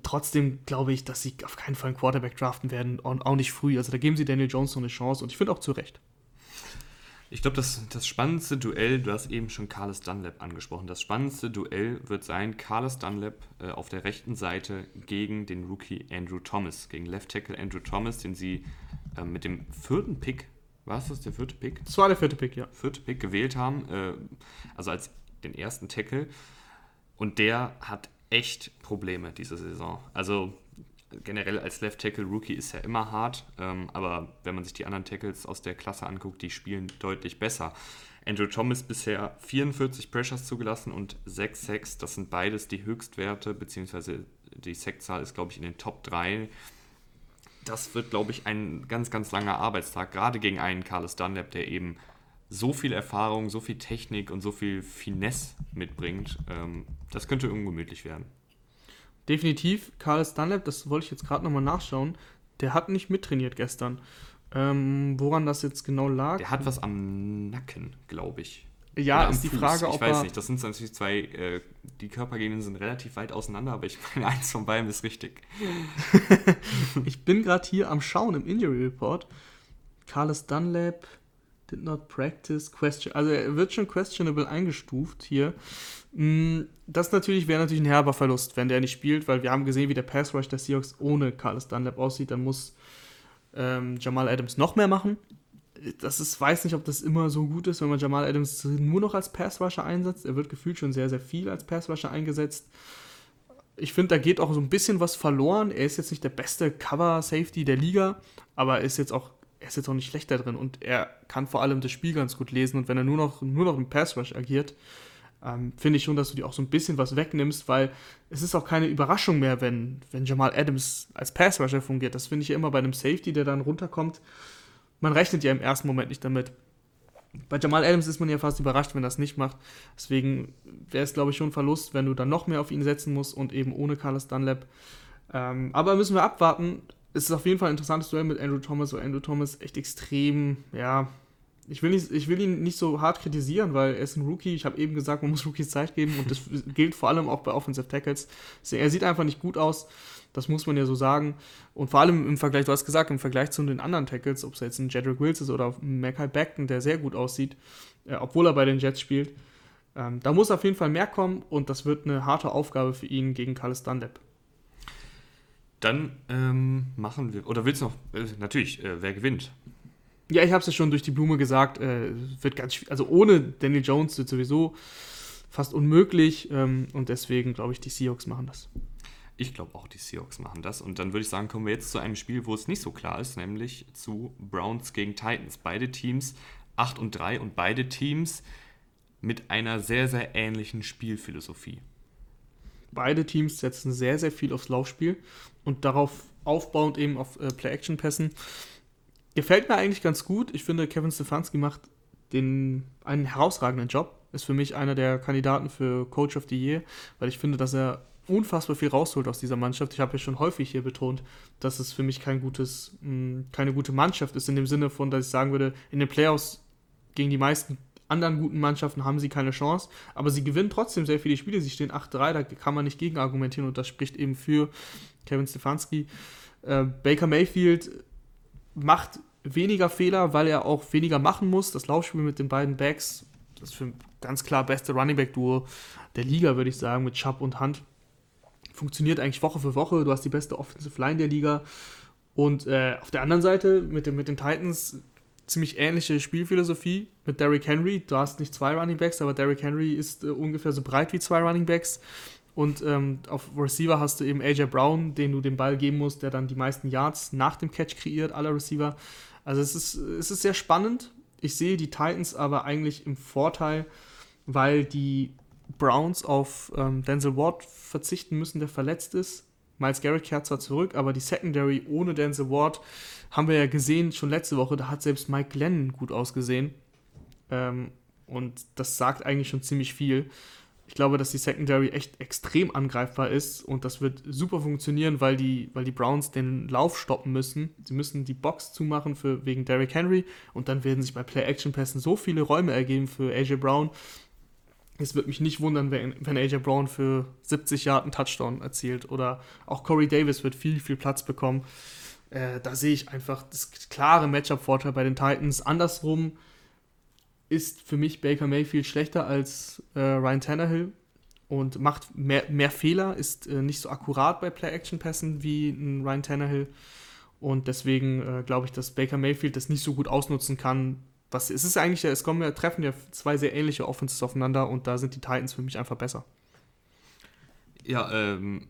Trotzdem glaube ich, dass sie auf keinen Fall einen Quarterback draften werden, und auch nicht früh. Also da geben sie Daniel Jones noch eine Chance und ich finde auch zu Recht. Ich glaube, das, das spannendste Duell, du hast eben schon Carlos Dunlap angesprochen, das spannendste Duell wird sein Carlos Dunlap äh, auf der rechten Seite gegen den Rookie Andrew Thomas, gegen Left Tackle Andrew Thomas, den sie äh, mit dem vierten Pick war es das der vierte Pick? Das war der vierte Pick, ja. Vierte Pick gewählt haben, äh, also als den ersten Tackle. Und der hat echt Probleme diese Saison. Also generell als Left Tackle Rookie ist er immer hart, ähm, aber wenn man sich die anderen Tackles aus der Klasse anguckt, die spielen deutlich besser. Andrew Thomas bisher 44 Pressures zugelassen und 6 Sacks. Das sind beides die Höchstwerte, beziehungsweise die Sackzahl ist, glaube ich, in den Top 3 das wird, glaube ich, ein ganz, ganz langer Arbeitstag, gerade gegen einen Carlos Dunlap, der eben so viel Erfahrung, so viel Technik und so viel Finesse mitbringt. Ähm, das könnte ungemütlich werden. Definitiv, Carlos Dunlap, das wollte ich jetzt gerade nochmal nachschauen, der hat nicht mittrainiert gestern. Ähm, woran das jetzt genau lag? Der hat was am Nacken, glaube ich. Ja, ist die Frage, ob Ich weiß nicht, das sind natürlich zwei, äh, die Körpergegenden sind relativ weit auseinander, aber ich meine, eins von beiden ist richtig. ich bin gerade hier am Schauen im Injury Report. Carlos Dunlap did not practice question. Also er wird schon questionable eingestuft hier. Mm, das natürlich wäre natürlich ein herber Verlust, wenn der nicht spielt, weil wir haben gesehen, wie der Pass Rush der Seahawks ohne Carlos Dunlap aussieht. Dann muss ähm, Jamal Adams noch mehr machen das ist, weiß nicht, ob das immer so gut ist, wenn man Jamal Adams nur noch als Passrusher einsetzt. Er wird gefühlt schon sehr, sehr viel als Passrusher eingesetzt. Ich finde, da geht auch so ein bisschen was verloren. Er ist jetzt nicht der beste Cover-Safety der Liga, aber er ist jetzt auch, er ist jetzt auch nicht schlechter drin und er kann vor allem das Spiel ganz gut lesen. Und wenn er nur noch, nur noch im Passrush agiert, ähm, finde ich schon, dass du dir auch so ein bisschen was wegnimmst, weil es ist auch keine Überraschung mehr, wenn, wenn Jamal Adams als Passrusher fungiert. Das finde ich ja immer bei einem Safety, der dann runterkommt man rechnet ja im ersten Moment nicht damit. Bei Jamal Adams ist man ja fast überrascht, wenn er das nicht macht. Deswegen wäre es, glaube ich, schon ein Verlust, wenn du dann noch mehr auf ihn setzen musst und eben ohne Carlos Dunlap. Ähm, aber müssen wir abwarten. Es ist auf jeden Fall ein interessantes Duell mit Andrew Thomas, weil Andrew Thomas echt extrem, ja, ich will, nicht, ich will ihn nicht so hart kritisieren, weil er ist ein Rookie. Ich habe eben gesagt, man muss Rookies Zeit geben und das gilt vor allem auch bei Offensive Tackles. Er sieht einfach nicht gut aus. Das muss man ja so sagen. Und vor allem im Vergleich, du hast gesagt, im Vergleich zu den anderen Tackles, ob es jetzt ein Jedrick Wills ist oder Mackay Beckton, der sehr gut aussieht, äh, obwohl er bei den Jets spielt, ähm, da muss auf jeden Fall mehr kommen und das wird eine harte Aufgabe für ihn gegen Carlos Dunlap. Dann ähm, machen wir, oder willst du noch, äh, natürlich, äh, wer gewinnt? Ja, ich habe es ja schon durch die Blume gesagt, äh, wird ganz also ohne Danny Jones wird sowieso fast unmöglich ähm, und deswegen glaube ich, die Seahawks machen das. Ich glaube auch, die Seahawks machen das. Und dann würde ich sagen, kommen wir jetzt zu einem Spiel, wo es nicht so klar ist, nämlich zu Browns gegen Titans. Beide Teams 8 und 3 und beide Teams mit einer sehr, sehr ähnlichen Spielphilosophie. Beide Teams setzen sehr, sehr viel aufs Laufspiel und darauf aufbauend eben auf äh, Play-Action-Pässen. Gefällt mir eigentlich ganz gut. Ich finde, Kevin Stefanski macht den, einen herausragenden Job. Ist für mich einer der Kandidaten für Coach of the Year, weil ich finde, dass er unfassbar viel rausholt aus dieser Mannschaft. Ich habe ja schon häufig hier betont, dass es für mich kein gutes, mh, keine gute Mannschaft ist, in dem Sinne von, dass ich sagen würde, in den Playoffs gegen die meisten anderen guten Mannschaften haben sie keine Chance, aber sie gewinnen trotzdem sehr viele Spiele. Sie stehen 8-3, da kann man nicht gegen argumentieren und das spricht eben für Kevin Stefanski. Äh, Baker Mayfield macht weniger Fehler, weil er auch weniger machen muss. Das Laufspiel mit den beiden Backs, das ist für ganz klar beste Running Back Duo der Liga, würde ich sagen, mit Chubb und Hunt. Funktioniert eigentlich Woche für Woche. Du hast die beste Offensive Line der Liga. Und äh, auf der anderen Seite mit, dem, mit den Titans ziemlich ähnliche Spielphilosophie mit Derrick Henry. Du hast nicht zwei Running Backs, aber Derrick Henry ist äh, ungefähr so breit wie zwei Running Backs. Und ähm, auf Receiver hast du eben AJ Brown, den du den Ball geben musst, der dann die meisten Yards nach dem Catch kreiert, aller Receiver. Also es ist, es ist sehr spannend. Ich sehe die Titans aber eigentlich im Vorteil, weil die Browns auf ähm, Denzel Ward verzichten müssen, der verletzt ist. Miles Garrett kehrt zwar zurück, aber die Secondary ohne Denzel Ward haben wir ja gesehen, schon letzte Woche, da hat selbst Mike Glennon gut ausgesehen. Ähm, und das sagt eigentlich schon ziemlich viel. Ich glaube, dass die Secondary echt extrem angreifbar ist und das wird super funktionieren, weil die, weil die Browns den Lauf stoppen müssen. Sie müssen die Box zumachen für, wegen Derrick Henry und dann werden sich bei Play-Action-Pässen so viele Räume ergeben für AJ Brown. Es würde mich nicht wundern, wenn, wenn AJ Brown für 70 Jahre einen Touchdown erzielt oder auch Corey Davis wird viel, viel Platz bekommen. Äh, da sehe ich einfach das klare Matchup-Vorteil bei den Titans. Andersrum ist für mich Baker Mayfield schlechter als äh, Ryan Tannehill und macht mehr, mehr Fehler, ist äh, nicht so akkurat bei Play-Action-Pässen wie ein Ryan Tannehill. Und deswegen äh, glaube ich, dass Baker Mayfield das nicht so gut ausnutzen kann. Was, es ist eigentlich, es kommen ja, treffen ja zwei sehr ähnliche Offenses aufeinander und da sind die Titans für mich einfach besser. Ja, ähm,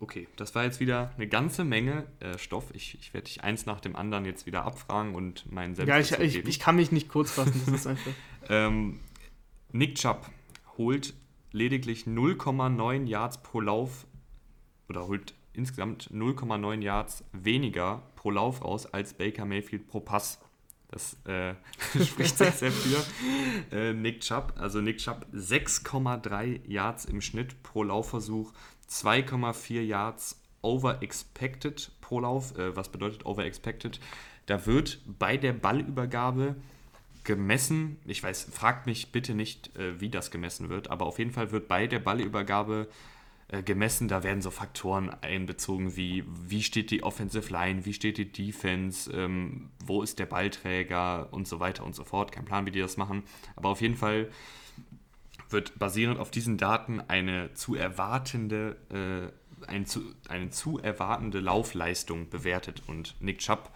okay, das war jetzt wieder eine ganze Menge äh, Stoff. Ich, ich werde dich eins nach dem anderen jetzt wieder abfragen und meinen Senf Ja, ich, ich, ich, kann mich nicht kurz fassen, das ist einfach. ähm, Nick Chubb holt lediglich 0,9 Yards pro Lauf oder holt insgesamt 0,9 Yards weniger pro Lauf raus als Baker Mayfield pro Pass. Das äh, spricht sehr, sehr für äh, Nick Chubb. Also Nick Chubb 6,3 Yards im Schnitt pro Laufversuch 2,4 Yards over expected pro Lauf. Äh, was bedeutet over expected? Da wird bei der Ballübergabe gemessen, ich weiß, fragt mich bitte nicht, äh, wie das gemessen wird, aber auf jeden Fall wird bei der Ballübergabe gemessen, da werden so Faktoren einbezogen wie, wie steht die Offensive Line, wie steht die Defense, ähm, wo ist der Ballträger und so weiter und so fort. Kein Plan, wie die das machen, aber auf jeden Fall wird basierend auf diesen Daten eine zu erwartende, äh, ein zu, eine zu erwartende Laufleistung bewertet. Und Nick Chubb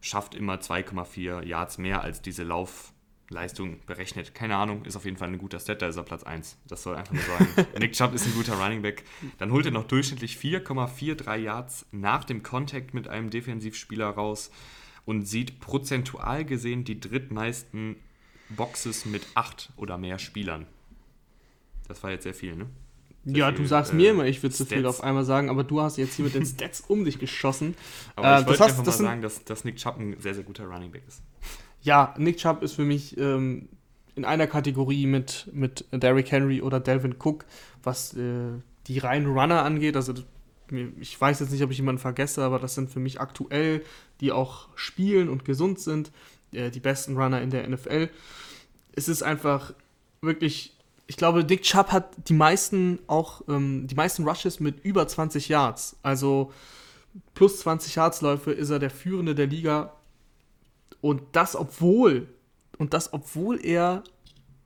schafft immer 2,4 Yards mehr als diese Laufleistung berechnet. Keine Ahnung, ist auf jeden Fall ein guter Stat, da ist er Platz 1. Das soll einfach nur sagen. Nick Chubb ist ein guter Running Back. Dann holt er noch durchschnittlich 4,43 Yards nach dem Kontakt mit einem Defensivspieler raus und sieht prozentual gesehen die drittmeisten Boxes mit acht oder mehr Spielern. Das war jetzt sehr viel, ne? Sehr ja, viel, du sagst äh, mir immer, ich würde zu viel auf einmal sagen, aber du hast jetzt hier mit den Stats um dich geschossen. Aber äh, ich wollte einfach mal sagen, dass, dass Nick Chubb ein sehr, sehr guter Running Back ist. Ja, Nick Chubb ist für mich ähm, in einer Kategorie mit, mit Derrick Henry oder Delvin Cook, was äh, die reinen Runner angeht. Also ich weiß jetzt nicht, ob ich jemanden vergesse, aber das sind für mich aktuell, die auch spielen und gesund sind, äh, die besten Runner in der NFL. Es ist einfach wirklich ich glaube, Dick Chubb hat die meisten auch, ähm, die meisten Rushes mit über 20 Yards. Also plus 20 Yards-Läufe ist er der Führende der Liga. Und das, obwohl, und das, obwohl er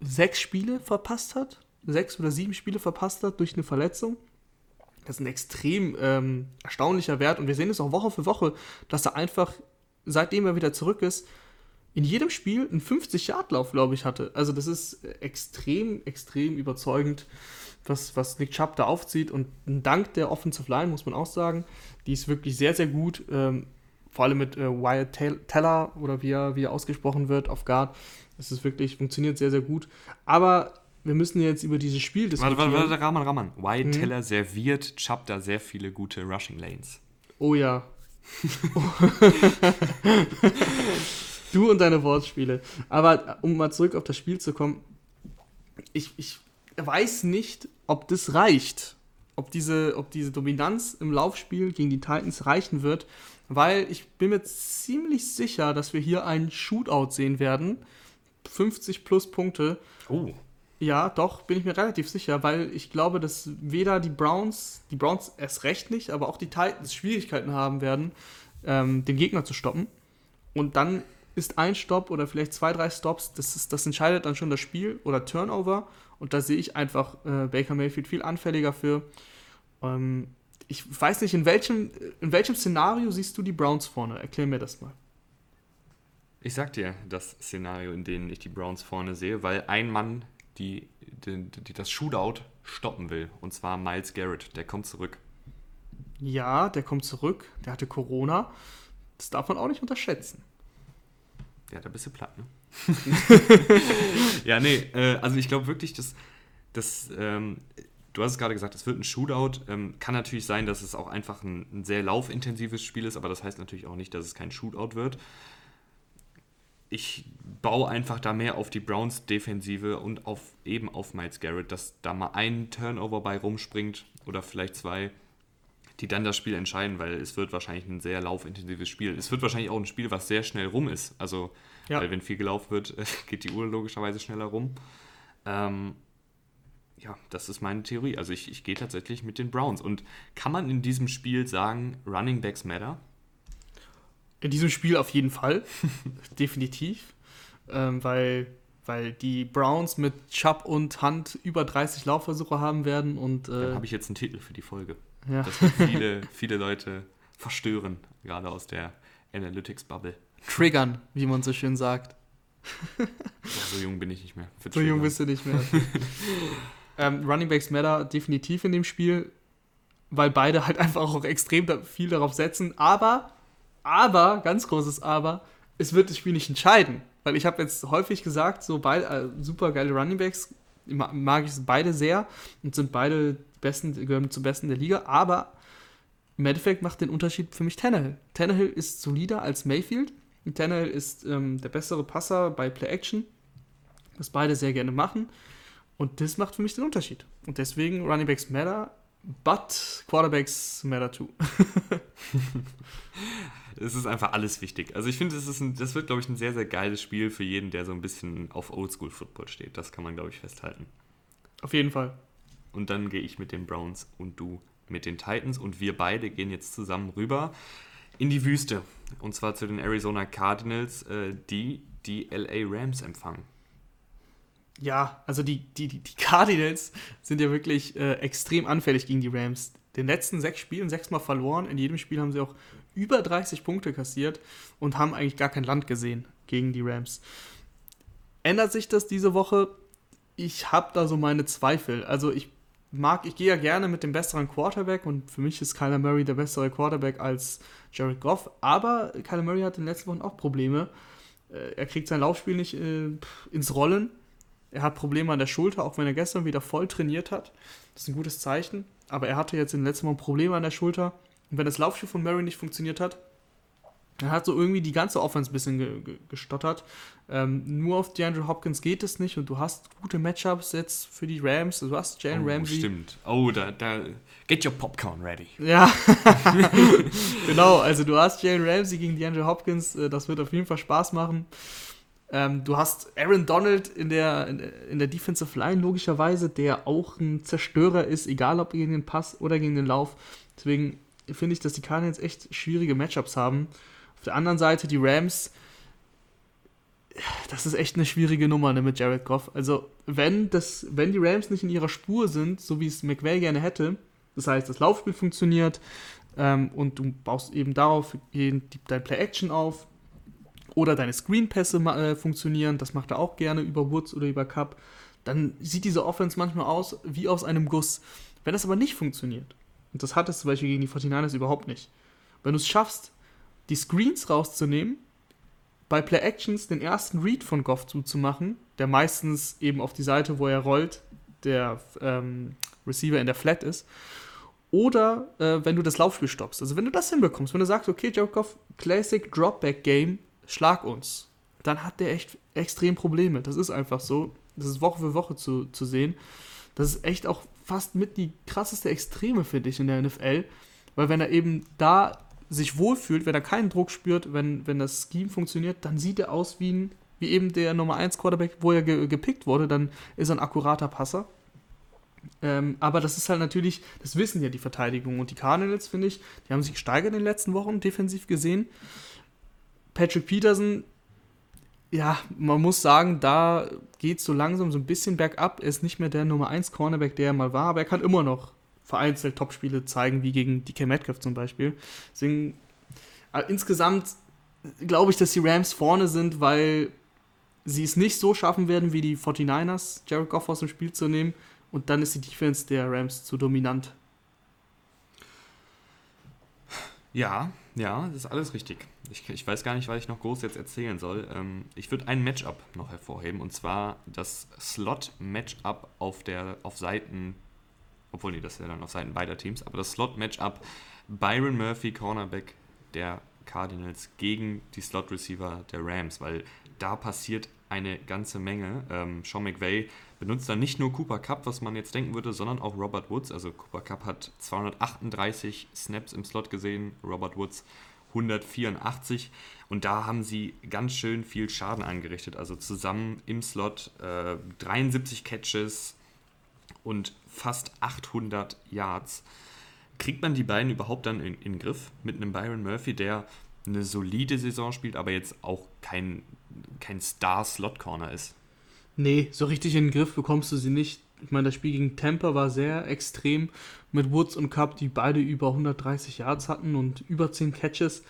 sechs Spiele verpasst hat, sechs oder sieben Spiele verpasst hat durch eine Verletzung. Das ist ein extrem ähm, erstaunlicher Wert. Und wir sehen es auch Woche für Woche, dass er einfach, seitdem er wieder zurück ist, in jedem Spiel einen 50-Yard-Lauf, glaube ich, hatte. Also das ist extrem, extrem überzeugend, was, was Nick Chubb da aufzieht. Und dank der Offensive Line, muss man auch sagen, die ist wirklich sehr, sehr gut. Ähm, vor allem mit äh, Wyatt Teller oder wie er, wie er ausgesprochen wird auf Guard. Das ist wirklich, funktioniert sehr, sehr gut. Aber wir müssen jetzt über dieses Spiel diskutieren. Warte, warte, warte, Rahman, Rahman. Wyatt hm. Teller serviert da sehr viele gute Rushing Lanes. Oh ja. du und deine Wortspiele. Aber um mal zurück auf das Spiel zu kommen, ich, ich weiß nicht, ob das reicht. Ob diese, ob diese Dominanz im Laufspiel gegen die Titans reichen wird, weil ich bin mir ziemlich sicher, dass wir hier einen Shootout sehen werden. 50 plus Punkte. Oh. Ja, doch, bin ich mir relativ sicher, weil ich glaube, dass weder die Browns, die Browns erst recht nicht, aber auch die Titans Schwierigkeiten haben werden, ähm, den Gegner zu stoppen. Und dann ist ein Stopp oder vielleicht zwei, drei Stops, das, ist, das entscheidet dann schon das Spiel oder Turnover. Und da sehe ich einfach äh, Baker Mayfield viel anfälliger für. Ähm, ich weiß nicht, in welchem, in welchem Szenario siehst du die Browns vorne? Erklär mir das mal. Ich sag dir das Szenario, in dem ich die Browns vorne sehe, weil ein Mann die, die, die das Shootout stoppen will. Und zwar Miles Garrett. Der kommt zurück. Ja, der kommt zurück. Der hatte Corona. Das darf man auch nicht unterschätzen. Ja, da bist du platt, ne? ja, nee, äh, also ich glaube wirklich, dass, dass ähm, du hast es gerade gesagt, es wird ein Shootout. Ähm, kann natürlich sein, dass es auch einfach ein, ein, sehr laufintensives Spiel ist, aber das heißt natürlich auch nicht, dass es kein Shootout wird ich baue einfach da mehr auf die Browns Defensive und auf eben auf Miles Garrett, dass da mal ein Turnover bei rumspringt oder vielleicht zwei, die dann das Spiel entscheiden, weil es wird wahrscheinlich ein sehr laufintensives Spiel. Es wird wahrscheinlich auch ein Spiel, was sehr schnell rum ist. Also, ja. weil wenn viel gelaufen wird, geht die Uhr logischerweise schneller rum. Ähm, ja, das ist meine Theorie. Also ich, ich gehe tatsächlich mit den Browns. Und kann man in diesem Spiel sagen, Running Backs matter? In diesem Spiel auf jeden Fall. Definitiv. Ähm, weil, weil die Browns mit Chubb und Hunt über 30 Laufversuche haben werden. Und, äh, Dann habe ich jetzt einen Titel für die Folge. Ja. Das wird viele, viele Leute verstören, gerade aus der Analytics-Bubble. Triggern, wie man so schön sagt. Ja, so jung bin ich nicht mehr. so jung bist du nicht mehr. ähm, Running Backs Matter definitiv in dem Spiel, weil beide halt einfach auch extrem viel darauf setzen. Aber aber, ganz großes Aber, es wird das Spiel nicht entscheiden. Weil ich habe jetzt häufig gesagt, so beide, äh, super geile Runningbacks, mag ich beide sehr und sind beide besten, gehören zum Besten der Liga, aber im Endeffekt macht den Unterschied für mich Tannehill. Tannehill ist solider als Mayfield. Tannehill ist ähm, der bessere Passer bei Play Action, was beide sehr gerne machen. Und das macht für mich den Unterschied. Und deswegen Runningbacks matter, but Quarterbacks matter too. es ist einfach alles wichtig. Also ich finde, das, das wird, glaube ich, ein sehr, sehr geiles Spiel für jeden, der so ein bisschen auf Oldschool-Football steht. Das kann man, glaube ich, festhalten. Auf jeden Fall. Und dann gehe ich mit den Browns und du mit den Titans und wir beide gehen jetzt zusammen rüber in die Wüste. Und zwar zu den Arizona Cardinals, äh, die die LA Rams empfangen. Ja, also die, die, die Cardinals sind ja wirklich äh, extrem anfällig gegen die Rams. Den letzten sechs Spielen sechsmal verloren. In jedem Spiel haben sie auch über 30 Punkte kassiert und haben eigentlich gar kein Land gesehen gegen die Rams. Ändert sich das diese Woche? Ich habe da so meine Zweifel. Also ich mag, ich gehe ja gerne mit dem besseren Quarterback und für mich ist Kyler Murray der bessere Quarterback als Jared Goff, aber Kyler Murray hat in den letzten Wochen auch Probleme. Äh, er kriegt sein Laufspiel nicht äh, ins Rollen. Er hat Probleme an der Schulter, auch wenn er gestern wieder voll trainiert hat. Das ist ein gutes Zeichen. Aber er hatte jetzt in den letzten Wochen Probleme an der Schulter. Und wenn das Laufspiel von Murray nicht funktioniert hat, dann hat so irgendwie die ganze Offense ein bisschen ge ge gestottert. Ähm, nur auf DeAndre Hopkins geht es nicht und du hast gute Matchups jetzt für die Rams. Du hast Jalen oh, Ramsey. Stimmt. Oh, da, da. Get your popcorn ready. Ja. genau, also du hast Jalen Ramsey gegen DeAndre Hopkins. Äh, das wird auf jeden Fall Spaß machen. Ähm, du hast Aaron Donald in der, in der Defensive Line, logischerweise, der auch ein Zerstörer ist, egal ob gegen den Pass oder gegen den Lauf. Deswegen finde ich, dass die Cardinals echt schwierige Matchups haben. Auf der anderen Seite die Rams, das ist echt eine schwierige Nummer ne, mit Jared Goff. Also, wenn, das, wenn die Rams nicht in ihrer Spur sind, so wie es McVay gerne hätte, das heißt, das Laufspiel funktioniert ähm, und du baust eben darauf dein Play-Action auf oder deine Screen-Pässe äh, funktionieren, das macht er auch gerne über Woods oder über Cup, dann sieht diese Offense manchmal aus wie aus einem Guss. Wenn das aber nicht funktioniert, und das hat es zum Beispiel gegen die 49ers überhaupt nicht, wenn du es schaffst, die Screens rauszunehmen, bei Play Actions den ersten Read von Goff zuzumachen, der meistens eben auf die Seite, wo er rollt, der ähm, Receiver in der Flat ist, oder äh, wenn du das Laufspiel stoppst. Also wenn du das hinbekommst, wenn du sagst, okay, Jared Goff, Classic Dropback Game, schlag uns, dann hat der echt extrem Probleme. Das ist einfach so. Das ist Woche für Woche zu, zu sehen. Das ist echt auch fast mit die krasseste Extreme, finde ich, in der NFL. Weil wenn er eben da sich wohlfühlt, wenn er keinen Druck spürt, wenn, wenn das Scheme funktioniert, dann sieht er aus wie, ein, wie eben der Nummer 1 Quarterback, wo er ge, gepickt wurde, dann ist er ein akkurater Passer. Ähm, aber das ist halt natürlich, das wissen ja die Verteidigung und die Cardinals, finde ich, die haben sich gesteigert in den letzten Wochen, defensiv gesehen. Patrick Peterson, ja, man muss sagen, da geht es so langsam so ein bisschen bergab. Er ist nicht mehr der Nummer 1 Cornerback, der er mal war, aber er kann immer noch vereinzelt Topspiele zeigen, wie gegen DK Metcalf zum Beispiel. Deswegen, äh, insgesamt glaube ich, dass die Rams vorne sind, weil sie es nicht so schaffen werden wie die 49ers, Jared Goff aus dem Spiel zu nehmen. Und dann ist die Defense der Rams zu dominant. Ja, ja, das ist alles richtig. Ich, ich weiß gar nicht, was ich noch groß jetzt erzählen soll. Ähm, ich würde ein Matchup noch hervorheben und zwar das Slot-Matchup auf, auf Seiten, obwohl nee, das ist ja dann auf Seiten beider Teams, aber das Slot-Matchup Byron Murphy, Cornerback der Cardinals gegen die Slot-Receiver der Rams, weil da passiert eine ganze Menge. Ähm, Sean McVay benutzt dann nicht nur Cooper Cup, was man jetzt denken würde, sondern auch Robert Woods. Also Cooper Cup hat 238 Snaps im Slot gesehen, Robert Woods 184 und da haben sie ganz schön viel Schaden angerichtet. Also zusammen im Slot äh, 73 Catches und fast 800 Yards. Kriegt man die beiden überhaupt dann in, in den Griff mit einem Byron Murphy, der eine solide Saison spielt, aber jetzt auch kein, kein Star-Slot-Corner ist? Nee, so richtig in den Griff bekommst du sie nicht. Ich meine, das Spiel gegen Tampa war sehr extrem mit Woods und Cup, die beide über 130 Yards hatten und über 10 Catches.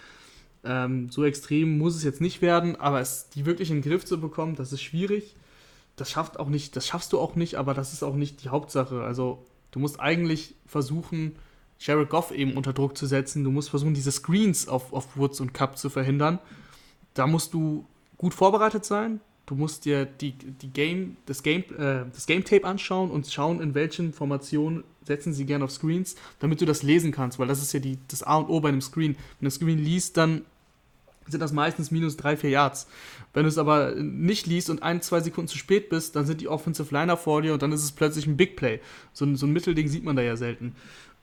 Ähm, so extrem muss es jetzt nicht werden, aber es, die wirklich in den Griff zu bekommen, das ist schwierig. Das schafft auch nicht, das schaffst du auch nicht, aber das ist auch nicht die Hauptsache. Also du musst eigentlich versuchen, Jared Goff eben unter Druck zu setzen. Du musst versuchen, diese Screens auf, auf Woods und Cup zu verhindern. Da musst du gut vorbereitet sein. Du musst dir die, die Game, das, Game, äh, das Game Tape anschauen und schauen, in welchen Formationen setzen sie gerne auf Screens, damit du das lesen kannst, weil das ist ja die, das A und O bei einem Screen. Wenn du Screen liest, dann sind das meistens minus 3, 4 Yards. Wenn du es aber nicht liest und ein, zwei Sekunden zu spät bist, dann sind die Offensive Liner vor dir und dann ist es plötzlich ein Big Play. So ein, so ein Mittelding sieht man da ja selten.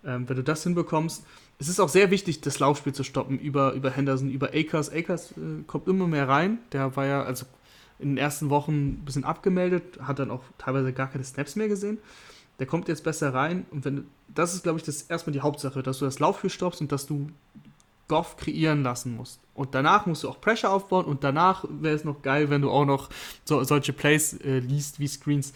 Ähm, wenn du das hinbekommst, es ist auch sehr wichtig, das Laufspiel zu stoppen über, über Henderson, über Akers. Akers äh, kommt immer mehr rein. Der war ja, also in den ersten Wochen ein bisschen abgemeldet, hat dann auch teilweise gar keine Snaps mehr gesehen. Der kommt jetzt besser rein und wenn das ist, glaube ich, das erstmal die Hauptsache, dass du das Laufspiel stoppst und dass du Goff kreieren lassen musst. Und danach musst du auch Pressure aufbauen und danach wäre es noch geil, wenn du auch noch so, solche Plays äh, liest wie Screens.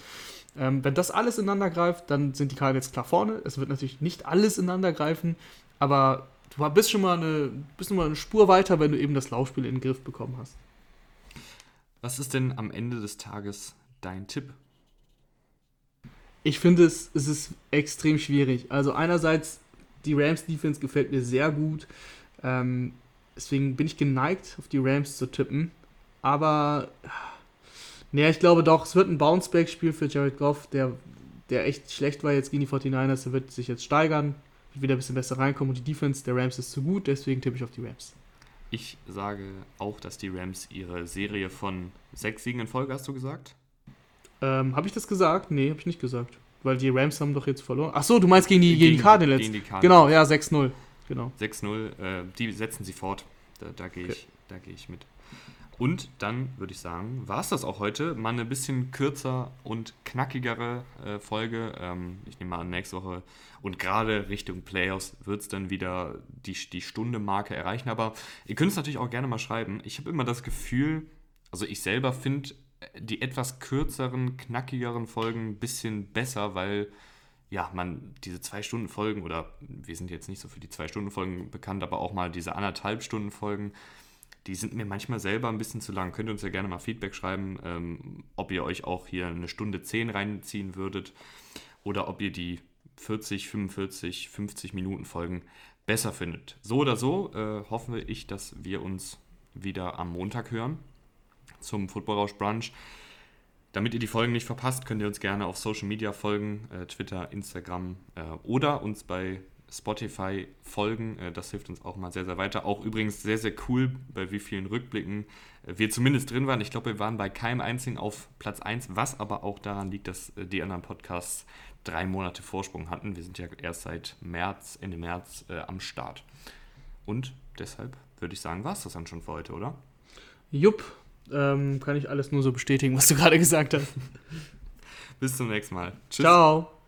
Ähm, wenn das alles ineinander greift, dann sind die Cardinals klar vorne. Es wird natürlich nicht alles ineinander greifen, aber du bist schon mal eine, bist schon mal eine Spur weiter, wenn du eben das Laufspiel in den Griff bekommen hast. Was ist denn am Ende des Tages dein Tipp? Ich finde es, es ist extrem schwierig. Also einerseits, die Rams Defense gefällt mir sehr gut. Ähm, deswegen bin ich geneigt, auf die Rams zu tippen. Aber, naja, ich glaube doch, es wird ein Bounceback-Spiel für Jared Goff, der, der echt schlecht war jetzt gegen die 49ers. Der wird sich jetzt steigern, wieder ein bisschen besser reinkommen und die Defense der Rams ist zu gut, deswegen tippe ich auf die Rams. Ich sage auch, dass die Rams ihre Serie von sechs Siegen in Folge, hast du gesagt? Ähm, habe ich das gesagt? Nee, habe ich nicht gesagt. Weil die Rams haben doch jetzt verloren. Ach so, du meinst gegen die, gegen, gegen Cardinals. Gegen die Cardinals. Genau, ja, 6-0. Genau. 6-0, äh, die setzen sie fort. Da, da gehe okay. ich, geh ich mit. Und dann würde ich sagen, war es das auch heute. Mal eine bisschen kürzer und knackigere äh, Folge. Ähm, ich nehme mal an, nächste Woche und gerade Richtung Playoffs wird es dann wieder die, die Stunde-Marke erreichen. Aber ihr könnt es natürlich auch gerne mal schreiben. Ich habe immer das Gefühl, also ich selber finde die etwas kürzeren, knackigeren Folgen ein bisschen besser, weil ja, man diese zwei Stunden Folgen oder wir sind jetzt nicht so für die zwei Stunden Folgen bekannt, aber auch mal diese anderthalb Stunden Folgen die sind mir manchmal selber ein bisschen zu lang. Könnt ihr uns ja gerne mal Feedback schreiben, ähm, ob ihr euch auch hier eine Stunde 10 reinziehen würdet oder ob ihr die 40, 45, 50 Minuten Folgen besser findet. So oder so äh, hoffe ich, dass wir uns wieder am Montag hören zum Football Rausch Brunch. Damit ihr die Folgen nicht verpasst, könnt ihr uns gerne auf Social Media folgen, äh, Twitter, Instagram äh, oder uns bei Spotify folgen. Äh, das hilft uns auch mal sehr, sehr weiter. Auch übrigens sehr, sehr cool, bei wie vielen Rückblicken äh, wir zumindest drin waren. Ich glaube, wir waren bei keinem einzigen auf Platz 1, was aber auch daran liegt, dass äh, die anderen Podcasts drei Monate Vorsprung hatten. Wir sind ja erst seit März, Ende März äh, am Start. Und deshalb würde ich sagen, war es das dann schon für heute, oder? Jupp, ähm, kann ich alles nur so bestätigen, was du gerade gesagt hast. Bis zum nächsten Mal. Tschüss. Ciao.